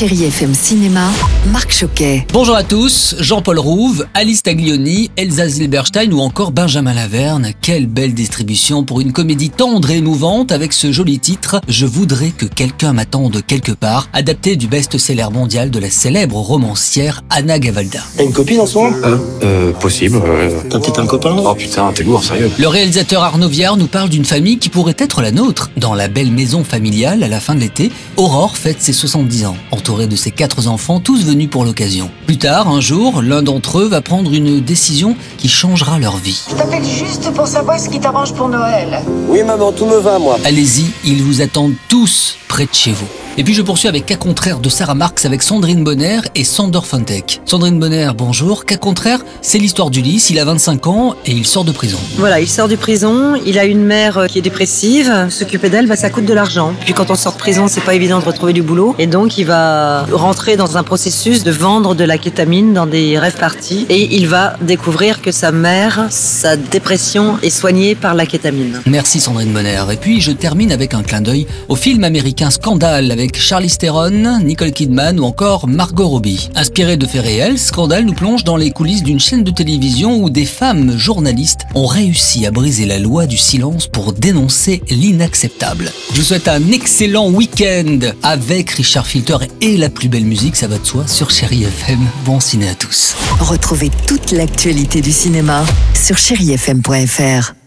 Chérie FM Cinéma, Marc Choquet. Bonjour à tous, Jean-Paul Rouve, Alice Taglioni, Elsa Zilberstein ou encore Benjamin Laverne. Quelle belle distribution pour une comédie tendre et émouvante avec ce joli titre Je voudrais que quelqu'un m'attende quelque part, adapté du best-seller mondial de la célèbre romancière Anna Gavalda. T'as une copine en ce moment? Euh, euh, possible. euh. T'as peut-être un copain Oh putain, t'es lourd, sérieux. Le réalisateur Arnaud Viard nous parle d'une famille qui pourrait être la nôtre. Dans la belle maison familiale, à la fin de l'été, Aurore fête ses 70 ans, entourée de ses quatre enfants, tous venus pour l'occasion. Plus tard, un jour, l'un d'entre eux va prendre une décision qui changera leur vie. Je t'appelle juste pour savoir ce qui t'arrange pour Noël. Oui maman, tout me va moi. Allez-y, ils vous attendent tous près de chez vous. Et puis je poursuis avec Cas contraire de Sarah Marx avec Sandrine Bonner et Sander Fontek. Sandrine Bonner, bonjour. Cas contraire, c'est l'histoire d'Ulysse, il a 25 ans et il sort de prison. Voilà, il sort de prison, il a une mère euh, qui est dépressive, s'occuper d'elle, bah, ça coûte de l'argent. Puis quand on sort de prison, c'est pas évident de retrouver du boulot. Et donc il va rentrer dans un processus de vendre de la kétamine dans des rêves parties. Et il va découvrir que sa mère, sa dépression est soignée par la kétamine. Merci Sandrine Bonner. Et puis je termine avec un clin d'œil au film américain Scandale avec Charlize Theron, Nicole Kidman ou encore Margot Robbie. Inspiré de faits réels, Scandale nous plonge dans les coulisses d'une chaîne de télévision où des femmes journalistes ont réussi à briser la loi du silence pour dénoncer l'inacceptable. Je vous souhaite un excellent week-end avec Richard Filter et la plus belle musique, ça va de soi, sur Chéri FM. Bon ciné à tous. Retrouvez toute l'actualité du cinéma sur chérifm.fr.